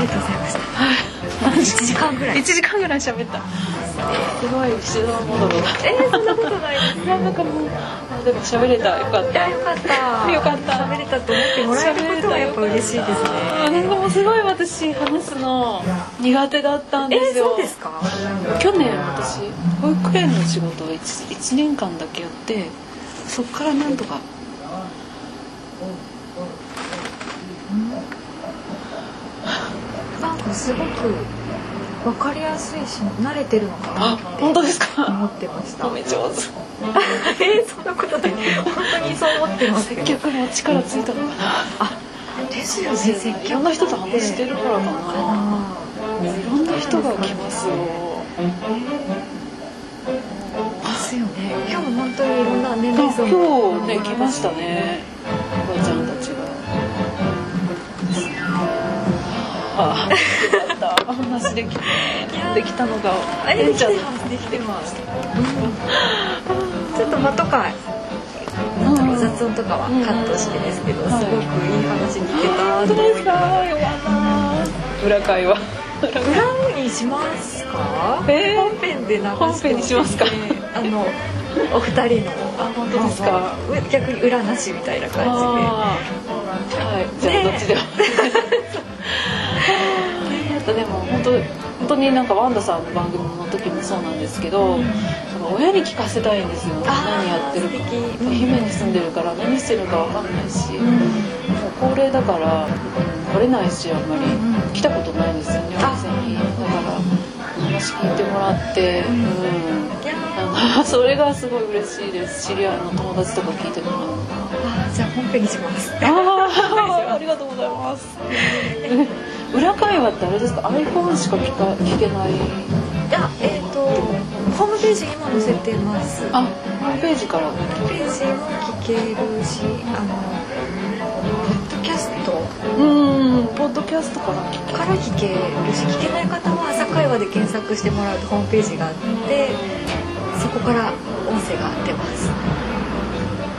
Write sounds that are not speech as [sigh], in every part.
りがとうございました。1時間ぐらい。1時間ぐらい喋った。すごいしどろもどろだえー、そんなことないです。なんかもうあでも喋れた。よかった。よかった。よかった。喋れたと思ってもらえることはやっぱ嬉しいですなんねかもうすごい私話すの苦手だったんえー、ですよ、そうですか？去年私保育園の仕事を 1, 1年間だけやってそっからなんとかなんかすごくわかりやすいし慣れてるのかなあって本当ですか？思ってました。褒め上手。[laughs] えー、そんなことない。本当にそう思ってます。接客も力ついたのかな。あですよね。接客。いろんな人と話してるからかな。あいろんな人が来ますよ。ーですよね。今日も本当にいろんな年あ齢層の今日ね来ましたね。おばあちゃんたちがった話できできたのがあれできてんます。できてます。ちょっと間とか雑音とかはカットしてです。けど、す。ごくいい話聞けた本当です。かよかった裏会話裏にします。か、えー本編で流して本編にします。かあのお二人のあ本当です。か逆に裏なしみたいな感あーはいじゃあどっちでもとでも本当本当になんかワンダさんの番組の時もそうなんですけど、なん。か親に聞かせたいんですよ。何やってるか。愛媛に住んでるから何してるかわかんないし、もう高齢だからうん来れないしあんまり、うん。来たことないんですよねおあ店に。だから話聞いてもらってうん、いやあのそれがすごい嬉しいです。知り合いの友達とか聞いてもらうあじゃあ本編にします。ああ、ありがとうございます。[laughs] え裏会話ってあれですか、iPhone しか聞か聞けない？いやえっ、とホームページに今載せてます。あ、ホームページから。ページも聞けるしあのポッドキャスト。うん、ポッドキャストから聞けから聞けるし聞けない方は朝会話で検索してもらうとホームページがあってそこから音声が出ます。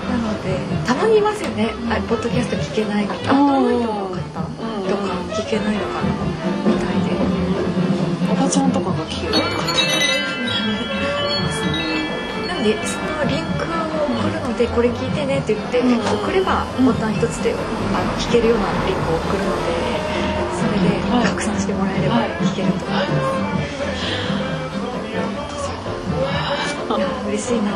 なのでたまにいますよね。あポッドキャスト聞けない方あー。Android の方とか聞けないのかなみたいで。おばちゃんとかが聞ける。のか。なんでそのリンクを送るのでこれ聞いてねって言ってうん。送ればボタン一つであの聞けるようなリンクを送るのでそれではい。拡散してもらえればはい。聞けると思います。いや嬉しいな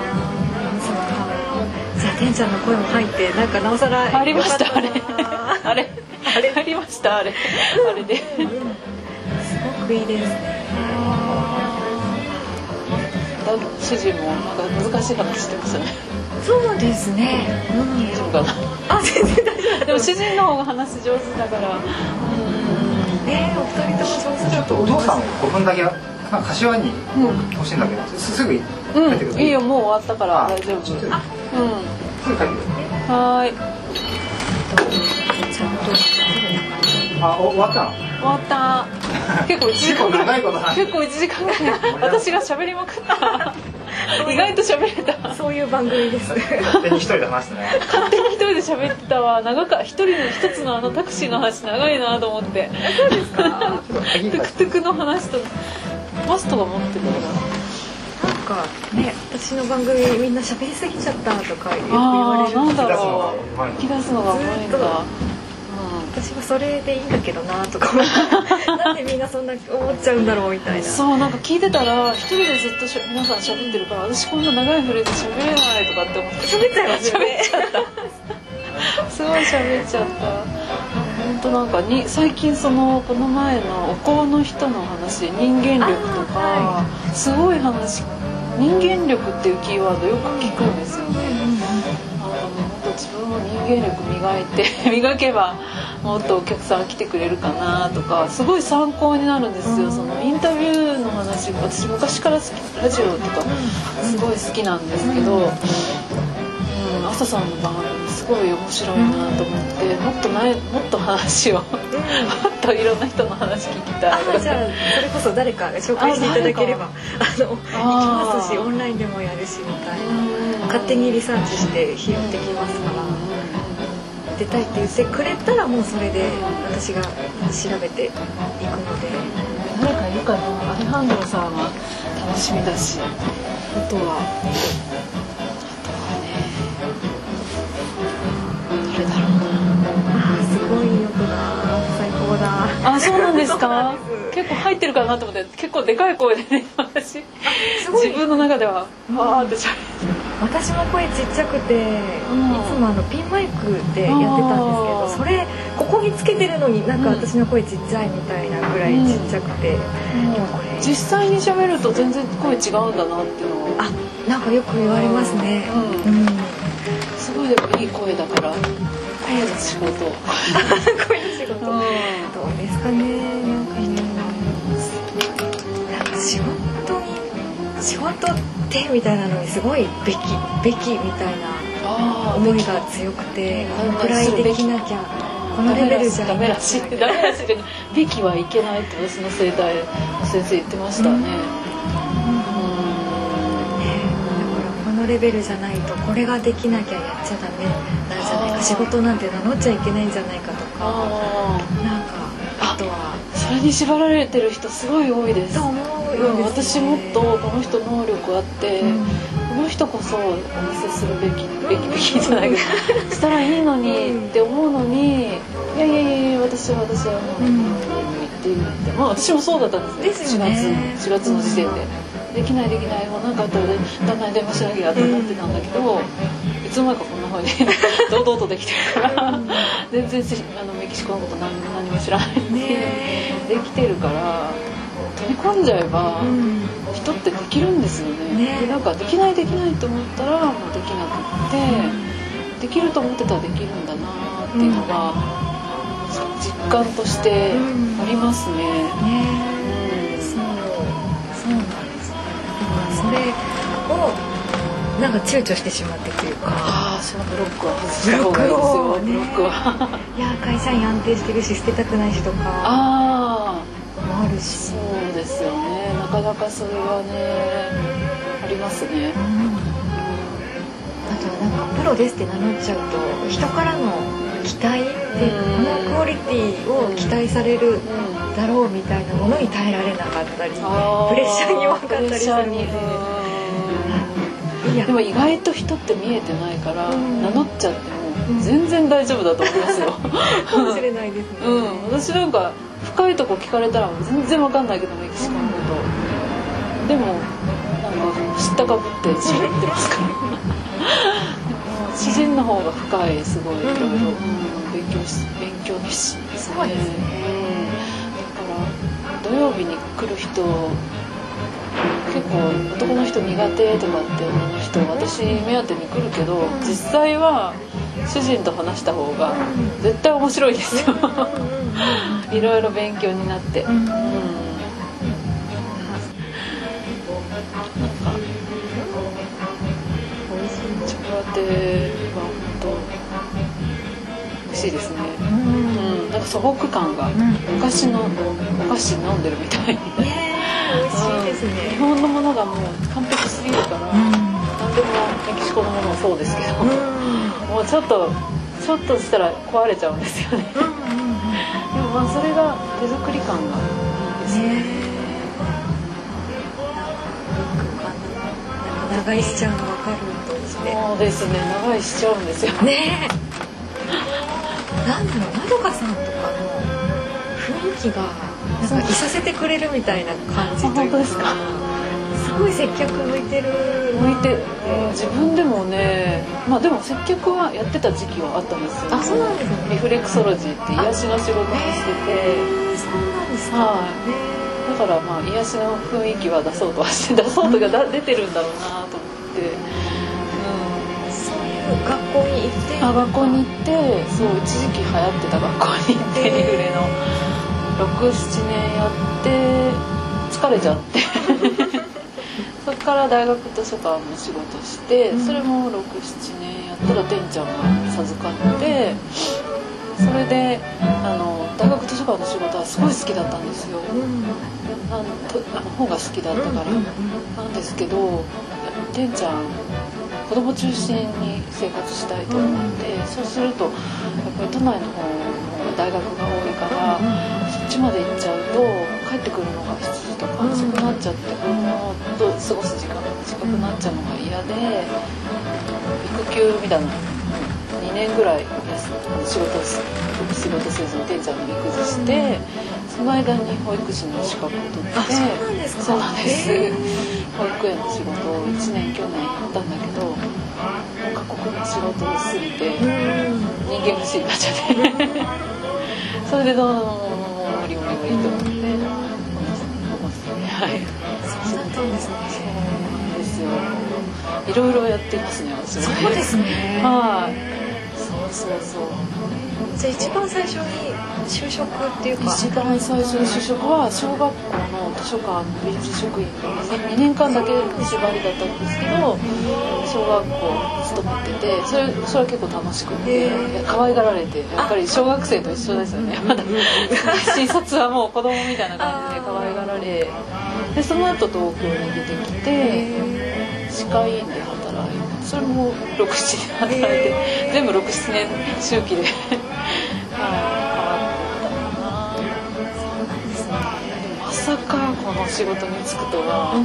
じゃあてんちゃんの声も入ってなんかなおさらありました、あれ。あれ。あれ。ありました、あれ。あれで。すごくいいですね主人もなんか難しい話してましたね。そうですねうん大丈夫かな。あ全然大丈夫でも主人の方が話上手だから。うん。えー、お二人とも上手だちょっとお父さん5分だけまあ柏に欲しいんだけど、すすぐ帰ってくる、うん、いいよ、もう終わったからあ大丈夫。ちょっとうん。はーい。ちゃんとあお終わったの？終わった。結構1時間ぐらい。結構長いこと話結構1時間ぐらい。私が喋りまくった。[laughs] 意外と喋れた。そういう番組です。勝手に一人で話してね勝手に一人で喋ってたわ。長か、一人の一つのあのタクシーの話長いなと思って。そうですか。トゥクトゥクの話と。マストが持ってるから。かね、私の番組みんな喋りすぎちゃったとかよく言わああ、れるなんんだろう引き出すのがうまいんだ。ずーっと私はそれでいいんだけどなとか [laughs] なんでみんなそんな思っちゃうんだろうみたいな。そうなんか聞いてたら一人でずっとしゃ皆さん喋ってるから私こんな長いフレーズ喋れないとかって思って喋っちゃいますよね。[laughs] すごい喋っちゃった本当なんかに最近そのこの前のお香の人の話で人間力とか、あすごい話人間力っていうキーワードよく聞くんですよね、あの本当自分も人間力磨いて [laughs] 磨けばもっとお客さん来てくれるかなとかすごい参考になるんですよ、そのインタビューの話私昔から好きラジオとかすごい好きなんですけど、うん、朝さんの番組すごい面白いなと思ってもっとないもっと話をといろんな人の話聞きたい。あじゃあそれこそ誰か紹介していただければ。あの行きますしオンラインでもやるしみたいな。勝手にリサーチして拾ってきますから。出たいって言ってくれたらもうそれで私が調べていくので。誰かいるかな？アレハンドロさんは楽しみだし。あとはだ。なあそうなんですか？結構入ってるかなと思って結構でかい声でね私。自分の中では。わーってしゃ私も声ちっちゃくて、ん。いつもあのピンマイクでやってたんですけどそれここにつけてるのになんか私の声ちっちゃいみたいなぐらいちっちゃくて、でもこれ。実際に喋ると全然声違うんだなっていうのをあなんかよく言われますね。ううん。ん、すごいでもいい声だから。声の仕事。声の仕事、[laughs] かねなんかねなんか仕事に仕事ってみたいなのにすごいべきべきみたいな思いが強くてうんこのくらいできなきゃこのレベルじゃダメらしい。ダメらしいでべきはいけないって私の生態の先生言ってましたね、ねだからこのレベルじゃないとこれができなきゃやっちゃダメなんじゃないか。仕事なんて名乗っちゃいけないんじゃないかとかに縛られてる人すごい多いです。と思うんうんです私もっとねこの人能力あって、うん。この人こそお見せするべきべきべきじゃないけどしたらいいのにって思うのにいやいやいやいや私は私はもう、うん言って言ってまあ私もそうだったんですですよね。4月4月の時点で。できないできないもうなんかあったらね旦那に電話しなきゃと思ってたんだけど、いつの間にかこんな風に [laughs] 堂々とできてるから全然しあのメキシコのこと何何も知らないのに、ねできてるから飛び込んじゃえば、うん。人ってできるんですよね。ねでなんかできないできないと思ったらもうできなくって、できると思ってたらできるんだなっていうのが、実感としてありますね、ねそう。そうなんです。だからそれをなんか躊躇してしまってというか。ああそのブロックは外した方がいいですよブブロロックは。[laughs] いや会社員安定してるし捨てたくないしとか。あもあるあしそうですよね。なかなかそれはねありますね。うん。あとはなんかプロですって名乗っちゃうと人からの期待でこのクオリティを期待されるうん。だろうみたいなものに耐えられなかったりあプレッシャーに弱かったりするんいやでも意外と人って見えてないから、うん。名乗っちゃってうん。も全然大丈夫だと思いますよ。[laughs] かもしれないですね、うん。私なんか深いとこ聞かれたら全然わかんないけどメキシコのこと、でもなんか知ったかぶって喋ってますから。でも知人の方が深いすごいいろいろ、勉強し勉強にしですね。すね。うん、だから土曜日に来る人結構男の人苦手とかって女の人私目当てに来るけど実際は主人と話した方が絶対面白いですよ。[laughs] いろいろ勉強になって。うん、うん。なんかチョコラテは本当美味しいですね。うんなんか素朴感が昔のお菓子飲んでるみたい美味しいです日ね本のものがもう完璧すぎるから、何でもメキシコのものもそうですけど、うん。もうちょっとちょっとしたら壊れちゃうんですよね。でもまあそれが手作り感がいいですね。ねえ。長居しちゃうの分かるとそうですね。長いしちゃうんですよ。ねえ。なんだろうまどかさんとかの雰囲気がなんかいさせてくれるみたいな感じというあ本当ですか？すごい接客向いてる。向いて、えー自分でもねまあでも接客はやってた時期はあったんですよ。あそうなんですね。リフレクソロジーって癒しの仕事をしてて。そうなんですかはい。ね。だからまあ癒しの雰囲気は出そうとはして [laughs] 出そうとかだ出てるんだろうなと思って、そういう学校に行って。あ学校に行ってそう一時期流行ってた学校に行ってリフレの67年やって疲れちゃって。[laughs] それから大学図書館の仕事してそれも67年やったらてんちゃんが授かってそれであの大学図書館の仕事はすごい好きだったんですよ。うんなんとあの本が好きだったから、なんですけどてんちゃん子供中心に生活したいと思って、そうするとやっぱり都内の方の大学が多いから、ちまで行っちゃうと帰ってくるのが7時とか遅くなっちゃって子供と過ごす時間が短くなっちゃうのが嫌で育休みたいな2年ぐらい休仕事す仕事せずにてんちゃんの育児してその間に保育士の資格を取ってあそうなんです保育園の仕事を1年去年やったんだけど過酷な仕事をすぎて人間不信になっちゃってそれでどうも無理無理無理と思ってはい。そうだったんですねそうですよ。いろい。ろやっていますね私はそう。ですねはいそうそうそう。じゃあ一番最初に就職っていうか。一番最初の就職は小学校の図書館の臨時職員の2年間だけ縛りだったんですけど小学校勤めててそれそれは結構楽しくて可愛がられてやっぱり小学生と一緒ですよね。まだ。診察はもう子供みたいな感じで可愛がられでその後東京に出てきて歯科医院で働いてそれも67年働いて全部67年周期で。は [laughs] いまさかこの仕事に就くとは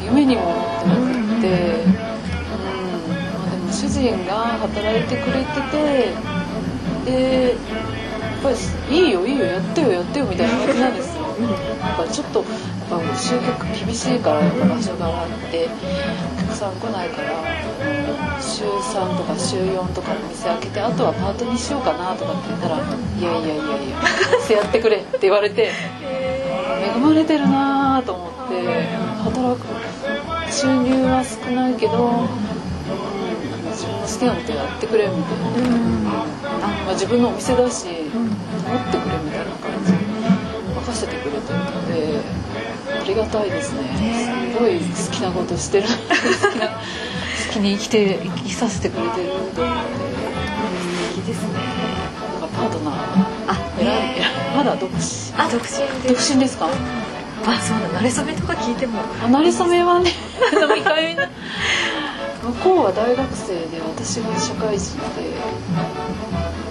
夢にも思ってなくって、うんまあ、でも主人が働いてくれててでやっぱりいいよいいよやってよやってよみたいな感じなんですよ。なん。かちょっとやっぱ集客厳しいからやっぱ場所があってお客さん来ないから週3とか週4とかの店開けてあとはパートにしようかなとかって言ったら「いやいやいやいや店 [laughs] やってくれ」って言われて恵まれてるなと思って働く収入は少ないけど、うん、自分の好きなことやってくれみたいな、まあ、自分のお店だし、持ってくれみたいな感じ。で任せてくれてるのでありがたいですね。すごい好きなことしてる。[laughs] 好きな好きに生きて生きさせてくれてると思って。いいですね。なんかパートナーだ独身あ独身で独身ですか？あそうだ。慣れ初めとか聞いても。あなれそめはね。[laughs] 飲み会な向こうは大学生で私が社会人で。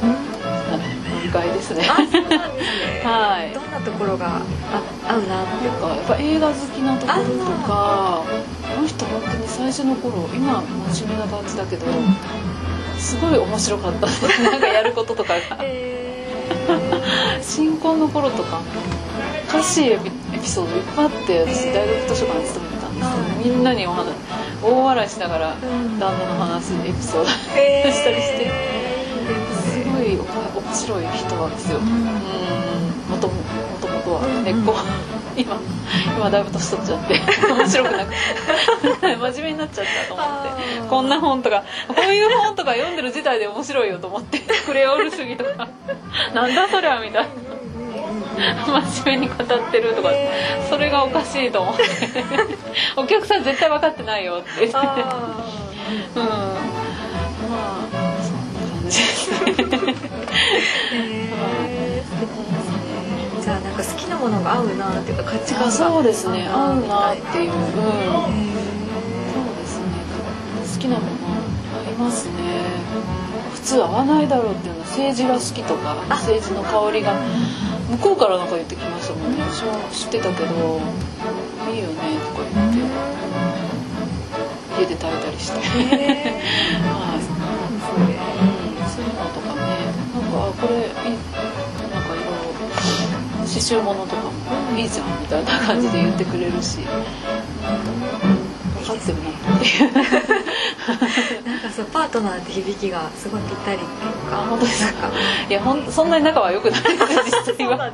あ飲み会ですね。[laughs] はい。どんなところがあ合うなって。いうかやっぱ映画好きなところとかこの人本当に最初の頃今真面目な感じだけどすごい面白かった。[laughs] なんかやることとかが新婚の頃とかおかしいエピエピソードいっぱいあって私大学図書館に勤めてたんですけどみんなにお話大笑いしながら旦那の話エピソードしたりしてすごい面白い人なんですよ。うん。もともとは根っこ今今だいぶ年取っちゃって [laughs] 面白くなくて。[laughs] 真面目になっちゃったと思って。こんな本とかこういう本とか読んでる自体で面白いよと思ってクレオール主義とか。[laughs] なんだそりゃみたいな。真面目に語ってるとかそれがおかしいと思って。お客さん絶対分かってないよって。言ってあうん。まあそんな感じです。ねじゃあなんか好きなものが合うなっていうか価値観がうですね。合うなっみていう、うん、そうですね。好きなもの合いますね。普通合わないだろうっていうの。は政治が好きとか政治の香りが向こうからなんか言ってきましたもんね。私も知ってたけどいいよねとか言って。家で炊いたりして。[laughs] はい。そういうのとかね。なんかあこれいい刺繍物とかもいいじゃんみたいな感じで言ってくれるし、分かってるな。っていうなんかそうパートナーって響きがすごいぴったりっていうかあ本当ですか？いやほんそんなに仲は良くないです実際は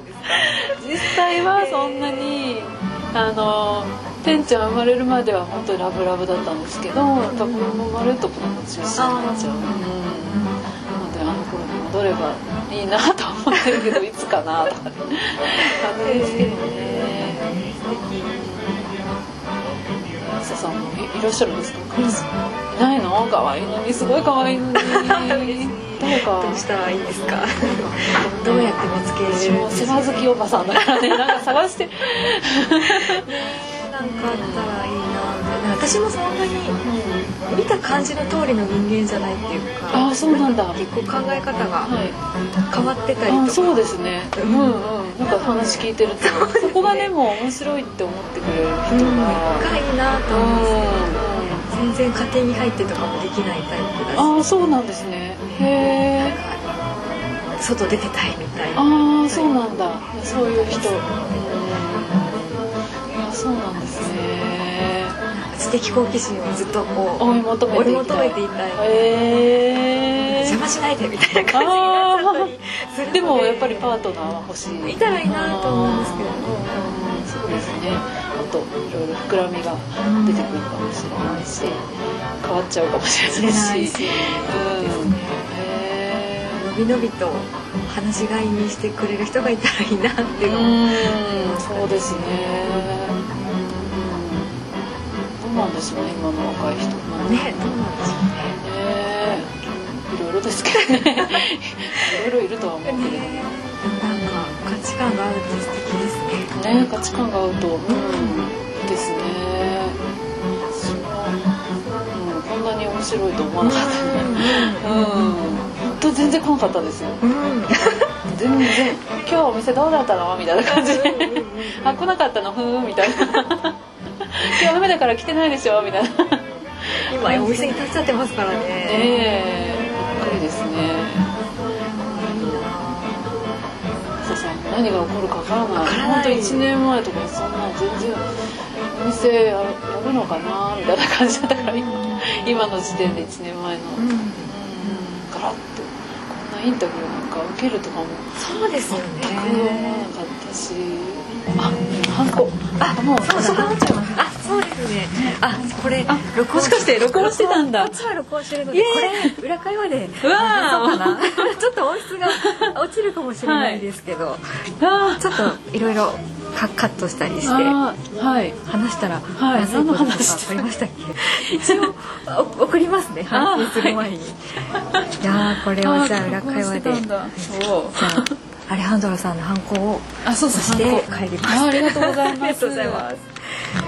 実際はそんなにあのてんちゃん生まれるまでは本当にラブラブだったんですけどやっぱ子供生まれると子供中心になっちゃう、うん、なのであの頃に戻ればいいなと思ってるけどいつかなとか感じです。けどねマサさんもいいらっしゃるんですか彼氏いないの可愛いのにすごい可愛いのに誰かどうしたらいいんですかどうやって見つけるんですか世話好きおばさんだからねなんか探してななんかあったらいい私もそんなに見た感じの通りの人間じゃないっていうかあそうなんだ。結構考え方がはい。変わってたりとか、あそうですね。うんうん。なんか話聞いてるとそこがでも面白いって思ってくれる人うん。ががいいなと思うんですよ全然家庭に入って。とかもできないタイプだしああそうなんですね。へえ外出てたいみたいな。ああそうなんだ。そういう人。うん。あそうなんですね知的好奇心をずっとこう追い求めていきたい。邪魔しないでみたいな感じになっちゃったりするので。もやっぱりパートナーは欲しい。いたらいいなと思うんですけど。うんそうですね。もっといろいろ膨らみが出てくるかもしれないし変わっちゃうかもしれないし。しれないしうん。へのびのびと話し飼いにしてくれる人がいたらいいなっていう。のもうん。そうですねなんでしょうね今の若い人。もねどうなんでしょうね。ねいろいろですけどね。[laughs] いろいろいるとは思うけれど。もなんか価値観があるって素敵ですね。ね価値観が合うと、うん、いいですね。うん、こんなに面白いと思わなかった。ねうん。本当全然来なかったですよ。うん。うん全然「[laughs] 今日お店どうだったの?」みたいな感じで「あ来なかったの？ふーん」みたいな「今日雨だから来てないでしょ」みたいな。今お店に立っちゃってますからね。ええびっくりですね。そうさ何が起こるかわからない。からない。本当1年前とかそんな全然お店やるやるのかなみたいな感じだったから今今の時点で1年前の。うん。ガラッとこんなインタビューなんか受けるとかもそうですよね。全く思わなかったしあハンコあもうそう遅くなっちゃいましたあそうですね。あこれ録もしかして録音してたんだ。こっちは録音してるのでこれ裏会話でうわちょっと音質が落ちるかもしれないですけど、あちょっといろいろカカットしたりしてはい。話したらはい何の話かりましたっけ一応お送りますね。あ反省する前に、い、やーこれをじゃあ裏会話で。そうあアレハンドロさんのハンコをあそうそう帰りますあありがとうございます。[laughs] ありがとうございます